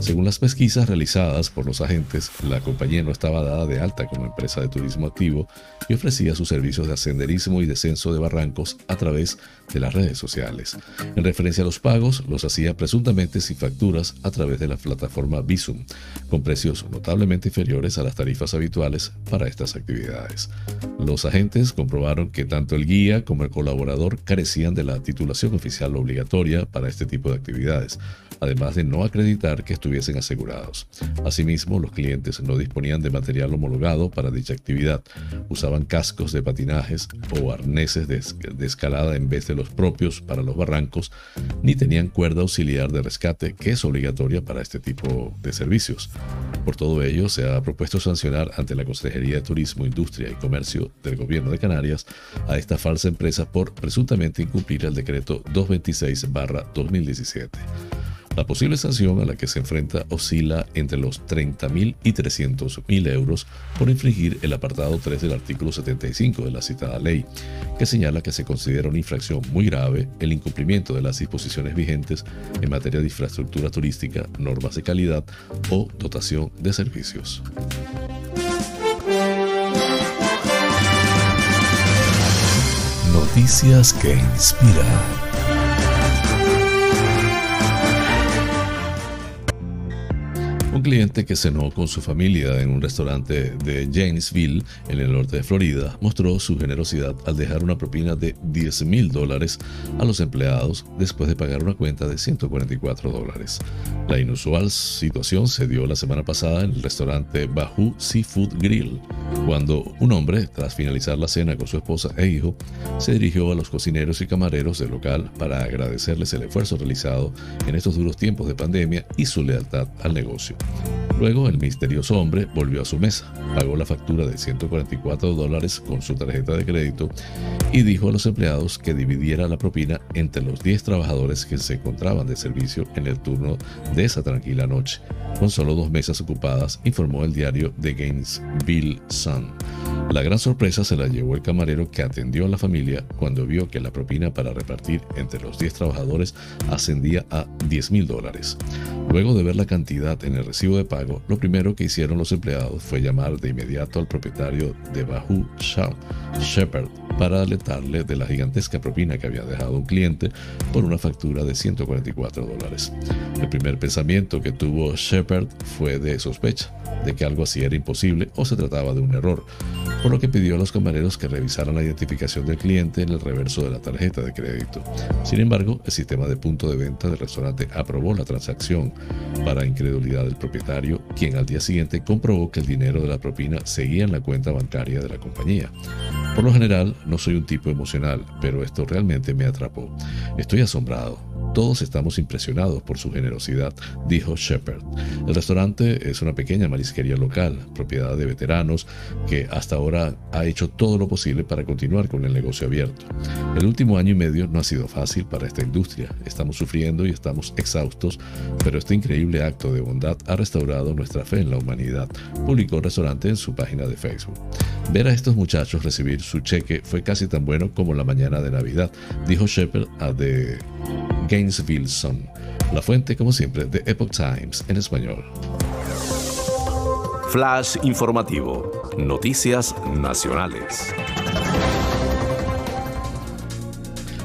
Según las pesquisas realizadas por los agentes, la compañía no estaba dada de alta como empresa de turismo activo y ofrecía sus servicios de senderismo y descenso de barrancos a través de las redes sociales. En referencia a los pagos, los hacía presuntamente sin facturas a través de la plataforma Visum, con precios notablemente inferiores a las tarifas habituales para estas actividades. Los agentes comprobaron que tanto el guía como el colaborador carecían de la titulación oficial obligatoria para este tipo de actividades, además de no acreditar que estuviesen asegurados. Asimismo, los clientes no disponían de material homologado para dicha actividad, usaban cascos de patinajes o arneses de, escalada en vez de los propios para los barrancos, ni tenían cuerda auxiliar de rescate que es obligatoria para este tipo de servicios. Por todo ello, se ha propuesto sancionar ante la Consejería de Turismo, Industria y Comercio del Gobierno de Canarias a esta falsa empresa por presuntamente incumplir el decreto 226-2017. La posible sanción a la que se enfrenta oscila entre los 30.000 y 300.000 euros por infringir el apartado 3 del artículo 75 de la citada ley, que señala que se considera una infracción muy grave el incumplimiento de las disposiciones vigentes en materia de infraestructura turística, normas de calidad o dotación de servicios. Noticias que inspiran. Un cliente que cenó con su familia en un restaurante de Janesville, en el norte de Florida, mostró su generosidad al dejar una propina de 10 mil dólares a los empleados después de pagar una cuenta de 144 dólares. La inusual situación se dio la semana pasada en el restaurante Bahu Seafood Grill, cuando un hombre, tras finalizar la cena con su esposa e hijo, se dirigió a los cocineros y camareros del local para agradecerles el esfuerzo realizado en estos duros tiempos de pandemia y su lealtad al negocio. Luego, el misterioso hombre volvió a su mesa, pagó la factura de 144 dólares con su tarjeta de crédito y dijo a los empleados que dividiera la propina entre los 10 trabajadores que se encontraban de servicio en el turno de esa tranquila noche. Con solo dos mesas ocupadas, informó el diario The Gainesville Sun. La gran sorpresa se la llevó el camarero que atendió a la familia cuando vio que la propina para repartir entre los 10 trabajadores ascendía a 10 mil dólares. Luego de ver la cantidad en el de pago, lo primero que hicieron los empleados fue llamar de inmediato al propietario de Bahu Shepherd para alertarle de la gigantesca propina que había dejado un cliente por una factura de 144 dólares. El primer pensamiento que tuvo Shepard fue de sospecha, de que algo así era imposible o se trataba de un error, por lo que pidió a los camareros que revisaran la identificación del cliente en el reverso de la tarjeta de crédito. Sin embargo, el sistema de punto de venta del restaurante aprobó la transacción para incredulidad del propietario, quien al día siguiente comprobó que el dinero de la propina seguía en la cuenta bancaria de la compañía. Por lo general, no soy un tipo emocional, pero esto realmente me atrapó. Estoy asombrado. Todos estamos impresionados por su generosidad, dijo Shepard. El restaurante es una pequeña marisquería local, propiedad de veteranos, que hasta ahora ha hecho todo lo posible para continuar con el negocio abierto. El último año y medio no ha sido fácil para esta industria. Estamos sufriendo y estamos exhaustos, pero este increíble acto de bondad ha restaurado nuestra fe en la humanidad, publicó el restaurante en su página de Facebook. Ver a estos muchachos recibir su cheque fue casi tan bueno como la mañana de Navidad, dijo Shepard a The Gainesville Sun. La fuente, como siempre, de Epoch Times en español. Flash informativo. Noticias nacionales.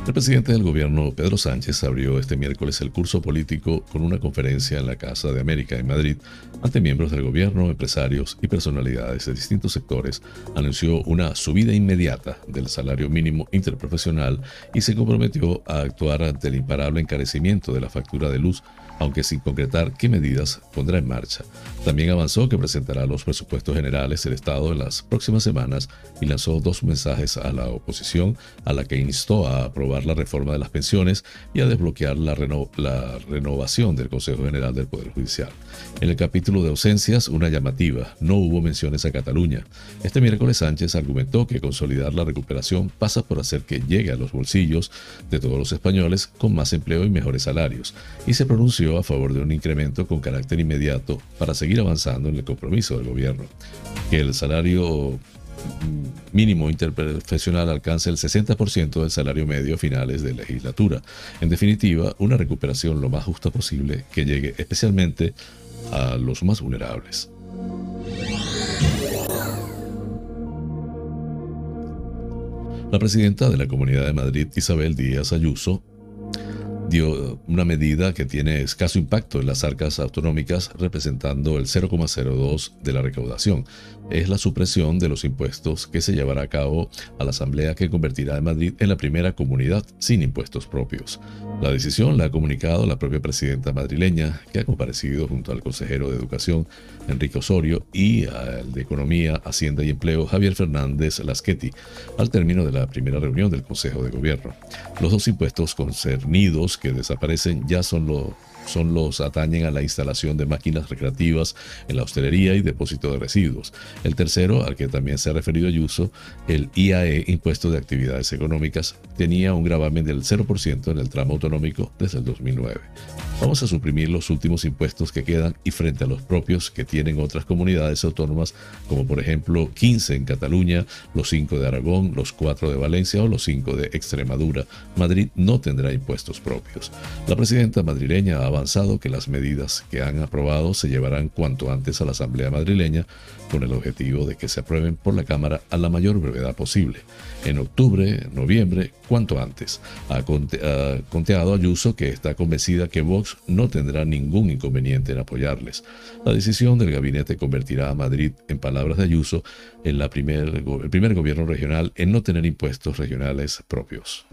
El presidente del gobierno, Pedro Sánchez, abrió este miércoles el curso político con una conferencia en la Casa de América en Madrid ante miembros del gobierno, empresarios y personalidades de distintos sectores. Anunció una subida inmediata del salario mínimo interprofesional y se comprometió a actuar ante el imparable encarecimiento de la factura de luz aunque sin concretar qué medidas pondrá en marcha. También avanzó que presentará los presupuestos generales del Estado en las próximas semanas y lanzó dos mensajes a la oposición a la que instó a aprobar la reforma de las pensiones y a desbloquear la, la renovación del Consejo General del Poder Judicial. En el capítulo de ausencias, una llamativa, no hubo menciones a Cataluña. Este miércoles Sánchez argumentó que consolidar la recuperación pasa por hacer que llegue a los bolsillos de todos los españoles con más empleo y mejores salarios, y se pronunció a favor de un incremento con carácter inmediato para seguir avanzando en el compromiso del gobierno, que el salario mínimo interprofesional alcance el 60% del salario medio a finales de legislatura. En definitiva, una recuperación lo más justa posible que llegue especialmente a los más vulnerables. La presidenta de la Comunidad de Madrid, Isabel Díaz Ayuso, dio una medida que tiene escaso impacto en las arcas autonómicas, representando el 0,02 de la recaudación. Es la supresión de los impuestos que se llevará a cabo a la Asamblea que convertirá a Madrid en la primera comunidad sin impuestos propios. La decisión la ha comunicado la propia presidenta madrileña, que ha comparecido junto al consejero de Educación, Enrique Osorio, y al de Economía, Hacienda y Empleo, Javier Fernández Lasqueti, al término de la primera reunión del Consejo de Gobierno. Los dos impuestos concernidos que desaparecen ya son los son los atañen a la instalación de máquinas recreativas en la hostelería y depósito de residuos. El tercero, al que también se ha referido Ayuso, el IAE, Impuesto de Actividades Económicas, tenía un gravamen del 0% en el tramo autonómico desde el 2009. Vamos a suprimir los últimos impuestos que quedan y frente a los propios que tienen otras comunidades autónomas, como por ejemplo 15 en Cataluña, los 5 de Aragón, los 4 de Valencia o los 5 de Extremadura, Madrid no tendrá impuestos propios. La presidenta madrileña ha avanzado que las medidas que han aprobado se llevarán cuanto antes a la Asamblea madrileña con el objetivo de que se aprueben por la Cámara a la mayor brevedad posible. En octubre, noviembre, cuanto antes. Ha, conteado Ayuso que está convencida que Vox no tendrá ningún inconveniente en apoyarles. La decisión del gabinete convertirá a Madrid, en palabras de Ayuso, en la primer, el primer gobierno regional en no tener impuestos regionales propios.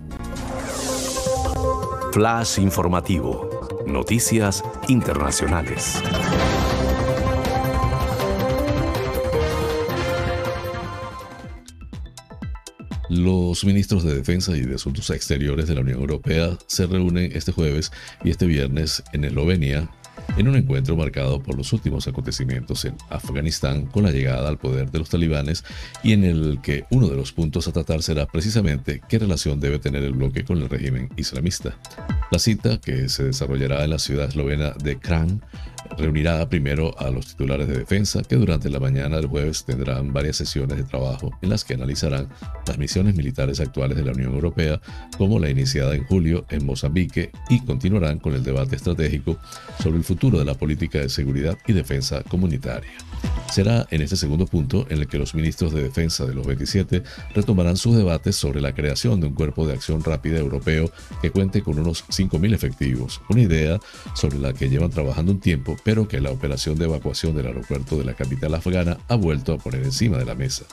Flash informativo. Noticias Internacionales. Los ministros de Defensa y de Asuntos Exteriores de la Unión Europea se reúnen este jueves y este viernes en Eslovenia en un encuentro marcado por los últimos acontecimientos en Afganistán con la llegada al poder de los talibanes y en el que uno de los puntos a tratar será precisamente qué relación debe tener el bloque con el régimen islamista. La cita, que se desarrollará en la ciudad eslovena de Kran, reunirá primero a los titulares de defensa que durante la mañana del jueves tendrán varias sesiones de trabajo en las que analizarán las misiones militares actuales de la Unión Europea como la iniciada en julio en Mozambique y continuarán con el debate estratégico sobre el futuro de la política de seguridad y defensa comunitaria. Será en este segundo punto en el que los ministros de defensa de los 27 retomarán sus debates sobre la creación de un cuerpo de acción rápida europeo que cuente con unos 5.000 efectivos, una idea sobre la que llevan trabajando un tiempo, pero que la operación de evacuación del aeropuerto de la capital afgana ha vuelto a poner encima de la mesa.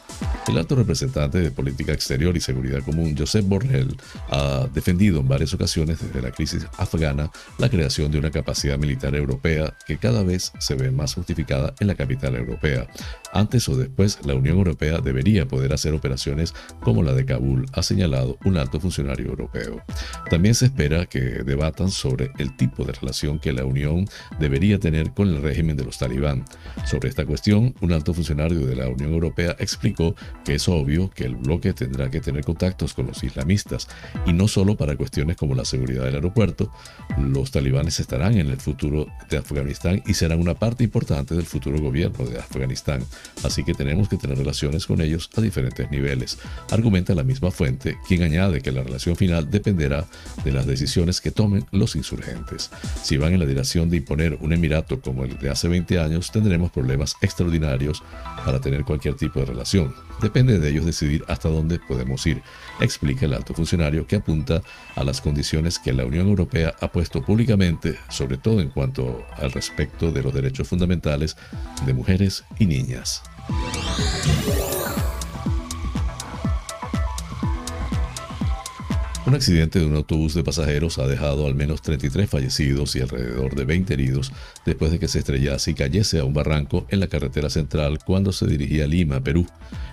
El alto representante de Política Exterior y Seguridad Común, Josep Borrell, ha defendido en varias ocasiones desde la crisis afgana la creación de una capacidad militar europea que cada vez se ve más justificada en la capital europea. Antes o después, la Unión Europea debería poder hacer operaciones como la de Kabul, ha señalado un alto funcionario europeo. También se espera que debatan sobre el tipo de relación que la Unión debería tener con el régimen de los talibán. Sobre esta cuestión, un alto funcionario de la Unión Europea explicó que es obvio que el bloque tendrá que tener contactos con los islamistas, y no solo para cuestiones como la seguridad del aeropuerto, los talibanes estarán en el futuro de Afganistán y serán una parte importante del futuro gobierno de Afganistán, así que tenemos que tener relaciones con ellos a diferentes niveles. Argumenta la misma fuente, quien añade que la relación final dependerá de las decisiones que tomen los insurgentes. Si van en la dirección de imponer un emirato como el de hace 20 años, tendremos problemas extraordinarios para tener cualquier tipo de relación. Depende de ellos decidir hasta dónde podemos ir, explica el alto funcionario que apunta a las condiciones que la Unión Europea ha puesto públicamente, sobre todo en cuanto al respecto de los derechos fundamentales de mujeres y niñas. Un accidente de un autobús de pasajeros ha dejado al menos 33 fallecidos y alrededor de 20 heridos después de que se estrellase y cayese a un barranco en la carretera central cuando se dirigía a Lima, Perú.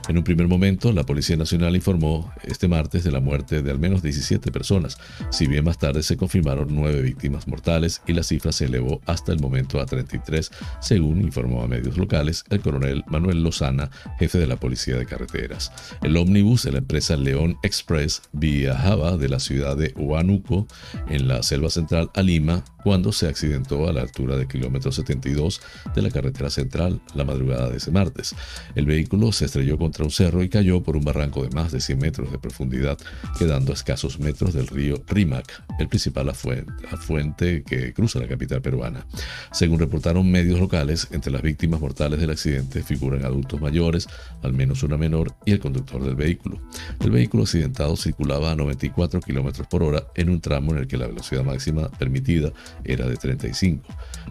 En un primer momento, la Policía Nacional informó este martes de la muerte de al menos 17 personas, si bien más tarde se confirmaron nueve víctimas mortales y la cifra se elevó hasta el momento a 33, según informó a medios locales el coronel Manuel Lozana, jefe de la Policía de Carreteras. El ómnibus de la empresa León Express viajaba de la ciudad de Huánuco, en la selva central, a Lima, cuando se accidentó a la altura de kilómetro 72 de la carretera central la madrugada de ese martes. El vehículo se estrelló contra un cerro y cayó por un barranco de más de 100 metros de profundidad, quedando a escasos metros del río Rímac, el principal afluente que cruza la capital peruana. Según reportaron medios locales, entre las víctimas mortales del accidente figuran adultos mayores, al menos una menor, y el conductor del vehículo. El vehículo accidentado circulaba a 94 km por hora en un tramo en el que la velocidad máxima permitida era de 35.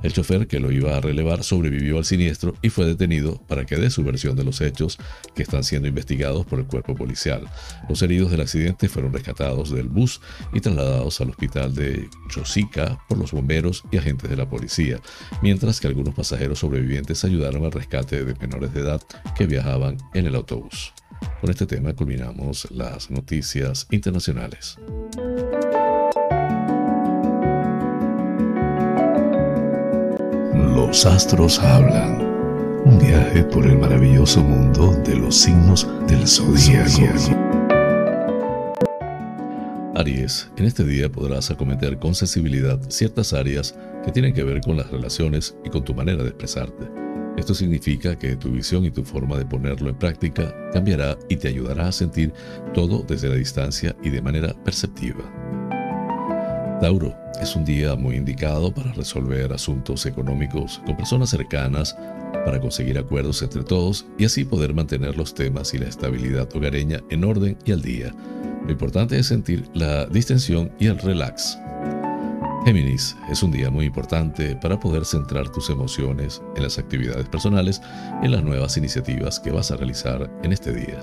El chofer que lo iba a relevar sobrevivió al siniestro y fue detenido para que dé su versión de los hechos que están siendo investigados por el cuerpo policial. Los heridos del accidente fueron rescatados del bus y trasladados al hospital de Chosica por los bomberos y agentes de la policía, mientras que algunos pasajeros sobrevivientes ayudaron al rescate de menores de edad que viajaban en el autobús. Con este tema culminamos las noticias internacionales. Los astros hablan. Un viaje por el maravilloso mundo de los signos del zodíaco. Aries, en este día podrás acometer con sensibilidad ciertas áreas que tienen que ver con las relaciones y con tu manera de expresarte. Esto significa que tu visión y tu forma de ponerlo en práctica cambiará y te ayudará a sentir todo desde la distancia y de manera perceptiva. Tauro, es un día muy indicado para resolver asuntos económicos con personas cercanas, para conseguir acuerdos entre todos y así poder mantener los temas y la estabilidad hogareña en orden y al día. Lo importante es sentir la distensión y el relax. Géminis, es un día muy importante para poder centrar tus emociones en las actividades personales en las nuevas iniciativas que vas a realizar en este día.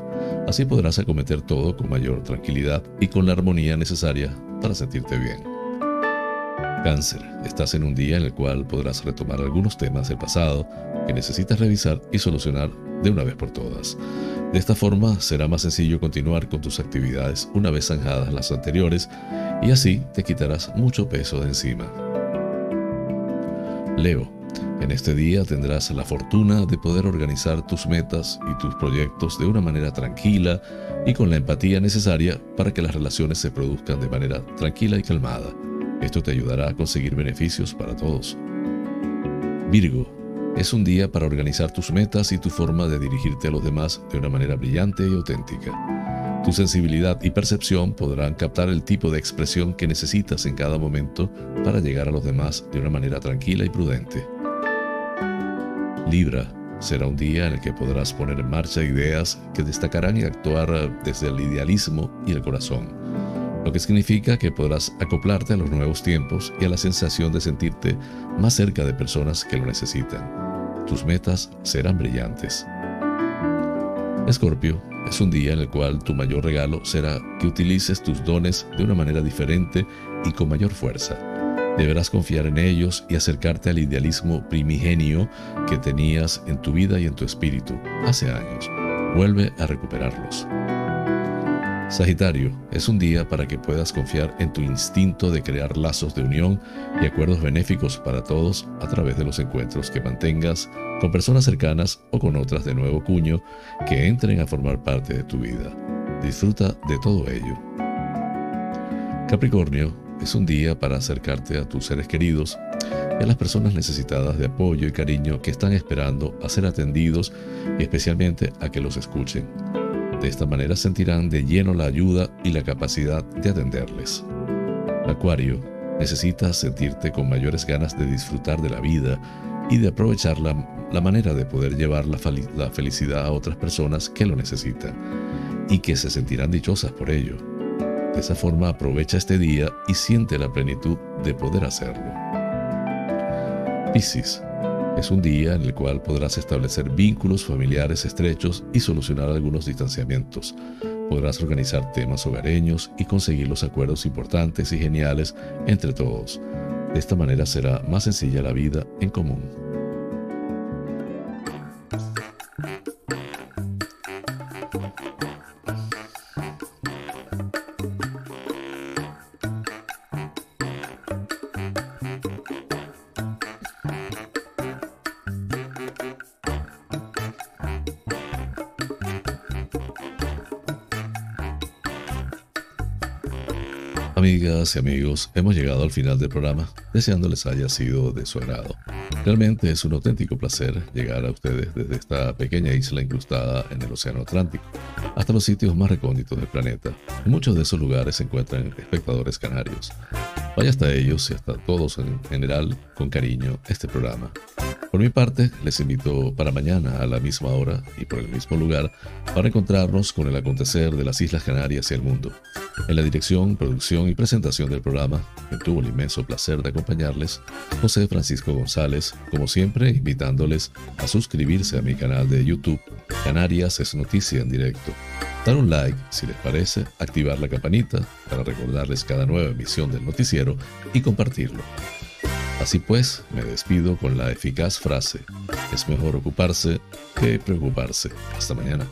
Así podrás acometer todo con mayor tranquilidad y con la armonía necesaria para sentirte bien. Cáncer, estás en un día en el cual podrás retomar algunos temas del pasado que necesitas revisar y solucionar de una vez por todas. De esta forma será más sencillo continuar con tus actividades una vez zanjadas las anteriores y así te quitarás mucho peso de encima. Leo, en este día tendrás la fortuna de poder organizar tus metas y tus proyectos de una manera tranquila y con la empatía necesaria para que las relaciones se produzcan de manera tranquila y calmada. Esto te ayudará a conseguir beneficios para todos. Virgo, es un día para organizar tus metas y tu forma de dirigirte a los demás de una manera brillante y auténtica. Tu sensibilidad y percepción podrán captar el tipo de expresión que necesitas en cada momento para llegar a los demás de una manera tranquila y prudente. Libra, será un día en el que podrás poner en marcha ideas que destacarán y actuar desde el idealismo y el corazón, lo que significa que podrás acoplarte a los nuevos tiempos y a la sensación de sentirte más cerca de personas que lo necesitan. Tus metas serán brillantes. Escorpio, es un día en el cual tu mayor regalo será que utilices tus dones de una manera diferente y con mayor fuerza. Deberás confiar en ellos y acercarte al idealismo primigenio que tenías en tu vida y en tu espíritu hace años. Vuelve a recuperarlos. Sagitario, es un día para que puedas confiar en tu instinto de crear lazos de unión y acuerdos benéficos para todos a través de los encuentros que mantengas con personas cercanas o con otras de nuevo cuño que entren a formar parte de tu vida. Disfruta de todo ello. Capricornio, es un día para acercarte a tus seres queridos y a las personas necesitadas de apoyo y cariño que están esperando a ser atendidos y especialmente a que los escuchen. De esta manera sentirán de lleno la ayuda y la capacidad de atenderles. Acuario, necesitas sentirte con mayores ganas de disfrutar de la vida y de aprovechar la, manera de poder llevar la, la felicidad a otras personas que lo necesitan y que se sentirán dichosas por ello. De esa forma aprovecha este día y siente la plenitud de poder hacerlo. Piscis. Es un día en el cual podrás establecer vínculos familiares estrechos y solucionar algunos distanciamientos. Podrás organizar temas hogareños y conseguir los acuerdos importantes y geniales entre todos. De esta manera será más sencilla la vida en común. Amigas y amigos, hemos llegado al final del programa, deseándoles haya sido de su agrado. Realmente es un auténtico placer llegar a ustedes desde esta pequeña isla incrustada en el Océano Atlántico, hasta los sitios más recónditos del planeta. En muchos de esos lugares se encuentran espectadores canarios. Vaya hasta ellos y hasta todos en general con cariño este programa. Por mi parte, les invito para mañana a la misma hora y por el mismo lugar para encontrarnos con el acontecer de las Islas Canarias y el mundo. En la dirección, producción y presentación del programa, me tuvo el inmenso placer de acompañarles, José Francisco González, como siempre invitándoles a suscribirse a mi canal de YouTube, Canarias es Noticia en Directo. Dar un like si les parece, activar la campanita para recordarles cada nueva emisión del noticiero y compartirlo. Así pues, me despido con la eficaz frase, es mejor ocuparse que preocuparse. Hasta mañana.